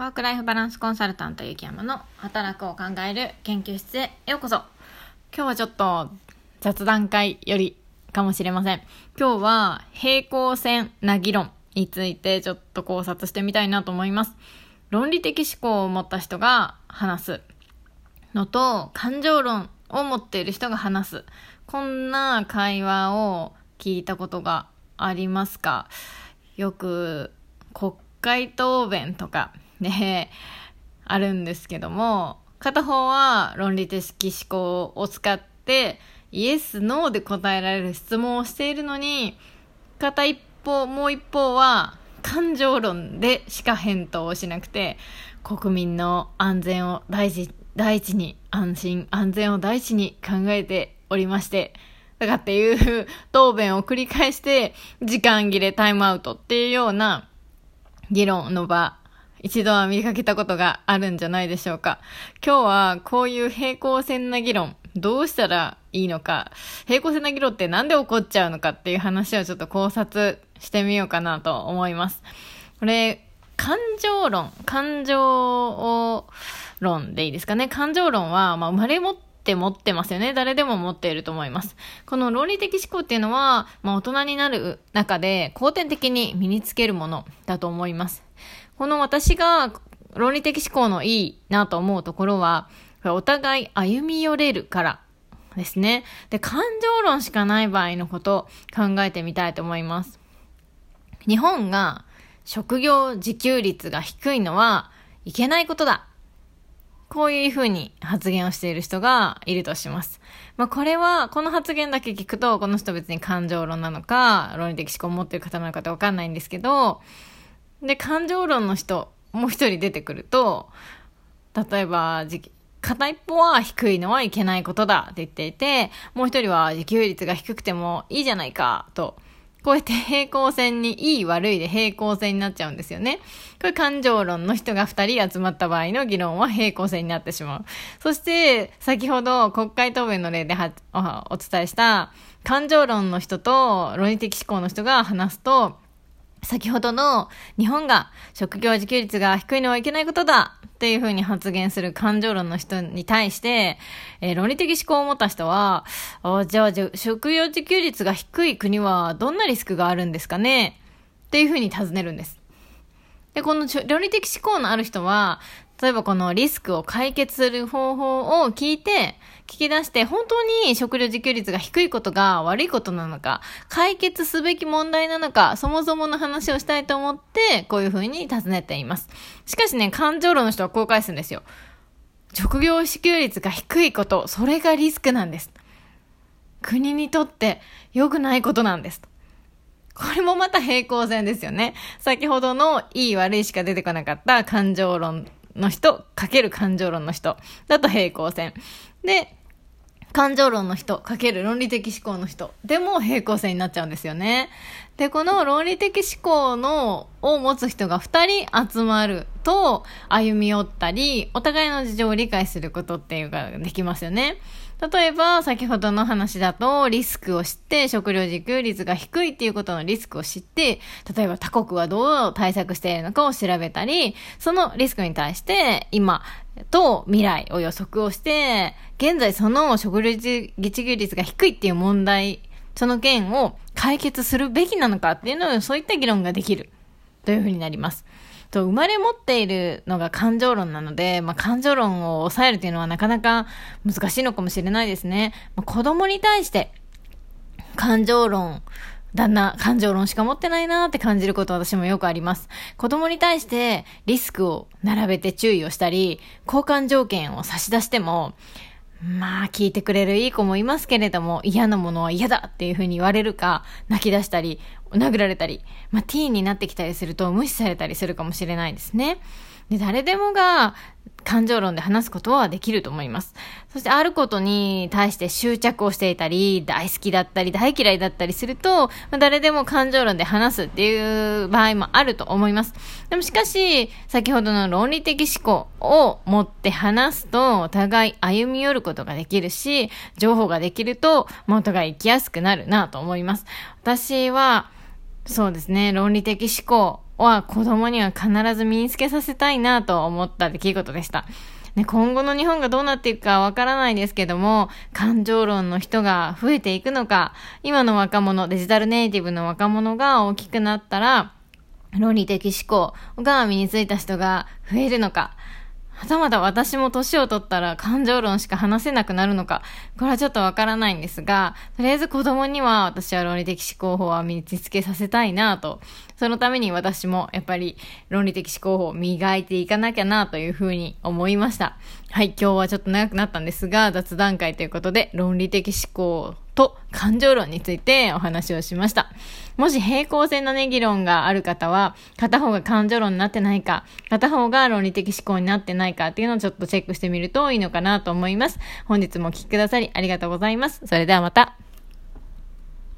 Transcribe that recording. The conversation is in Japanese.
ワークライフバランスコンサルタント雪山の働くを考える研究室へようこそ。今日はちょっと雑談会よりかもしれません。今日は平行線な議論についてちょっと考察してみたいなと思います。論理的思考を持った人が話すのと感情論を持っている人が話す。こんな会話を聞いたことがありますか？よく国会答弁とかであるんですけども、片方は論理的思考を使ってイエス、ノーで答えられる質問をしているのに、片一方、もう一方は感情論でしか返答をしなくて、国民の安全を大事、第一に、安心、安全を第一に考えておりまして、だかっていう答弁を繰り返して、時間切れタイムアウトっていうような議論の場一度は見かけたことがあるんじゃないでしょうか。今日はこういう平行線な議論、どうしたらいいのか、平行線な議論ってなんで起こっちゃうのかっていう話をちょっと考察してみようかなと思います。これ、感情論、感情論でいいですかね。感情論は、まあ、生まれ持って持ってますよね。誰でも持っていると思います。この論理的思考っていうのは、まあ、大人になる中で後天的に身につけるものだと思います。この私が論理的思考のいいなと思うところは、お互い歩み寄れるからですね。で、感情論しかない場合のこと考えてみたいと思います。日本が職業自給率が低いのはいけないことだ。こういうふうに発言をしている人がいるとします。まあこれは、この発言だけ聞くと、この人別に感情論なのか、論理的思考を持っている方なのかってわかんないんですけど、で、感情論の人、もう一人出てくると、例えば、片一方は低いのはいけないことだって言っていて、もう一人は自給率が低くてもいいじゃないかと、こうやって平行線に、いい悪いで平行線になっちゃうんですよね。これ感情論の人が2人集まった場合の議論は平行線になってしまう。そして、先ほど国会答弁の例でお伝えした感情論の人と論理的思考の人が話すと、先ほどの日本が職業自給率が低いのはいけないことだっていうふうに発言する感情論の人に対して、えー、論理的思考を持った人は、じゃあ、職業自給率が低い国はどんなリスクがあるんですかね？っていうふうに尋ねるんです。で、この論理的思考のある人は、例えばこのリスクを解決する方法を聞いて、聞き出して、本当に食料自給率が低いことが悪いことなのか、解決すべき問題なのか、そもそもの話をしたいと思って、こういうふうに尋ねています。しかしね、感情論の人はこう返すんですよ。職業支給率が低いこと、それがリスクなんです。国にとって良くないことなんです。これもまた平行線ですよね。先ほどのいい悪いしか出てこなかった感情論の人、かける感情論の人だと平行線。で、感情論の人、かける論理的思考の人でも平行線になっちゃうんですよね。で、この論理的思考の、を持つ人が2人集まると、歩み寄ったり、お互いの事情を理解することっていうか、できますよね。例えば、先ほどの話だと、リスクを知って、食料自給率が低いっていうことのリスクを知って、例えば他国はどう対策しているのかを調べたり、そのリスクに対して、今と未来を予測をして、現在その食料自給率が低いっていう問題、その件を解決するべきなのかっていうのを、そういった議論ができる。というふうになります。と、生まれ持っているのが感情論なので、まあ、感情論を抑えるというのはなかなか難しいのかもしれないですね。まあ、子供に対して、感情論、旦那、感情論しか持ってないなーって感じること私もよくあります。子供に対してリスクを並べて注意をしたり、交換条件を差し出しても、まあ、聞いてくれるいい子もいますけれども、嫌なものは嫌だっていうふうに言われるか、泣き出したり、殴られたり、まあ、ティーンになってきたりすると無視されたりするかもしれないですね。で、誰でもが感情論で話すことはできると思います。そしてあることに対して執着をしていたり、大好きだったり、大嫌いだったりすると、まあ、誰でも感情論で話すっていう場合もあると思います。でもしかし、先ほどの論理的思考を持って話すと、お互い歩み寄ることができるし、情報ができると、まあ、お互い生きやすくなるなと思います。私は、そうですね、論理的思考は子供には必ず身につけさせたいなと思った出来事でした。ね、今後の日本がどうなっていくかわからないですけども、感情論の人が増えていくのか、今の若者、デジタルネイティブの若者が大きくなったら、論理的思考が身についた人が増えるのか、はたまた私も年を取ったら感情論しか話せなくなるのか、これはちょっとわからないんですが、とりあえず子供には私は論理的思考法は身につけさせたいなと、そのために私もやっぱり論理的思考法を磨いていかなきゃなというふうに思いました。はい、今日はちょっと長くなったんですが、雑談会ということで論理的思考と感情論についてお話をしました。もし平行線のね、議論がある方は、片方が感情論になってないか、片方が論理的思考になってないかっていうのをちょっとチェックしてみるといいのかなと思います。本日もお聴きくださりありがとうございます。それではまた。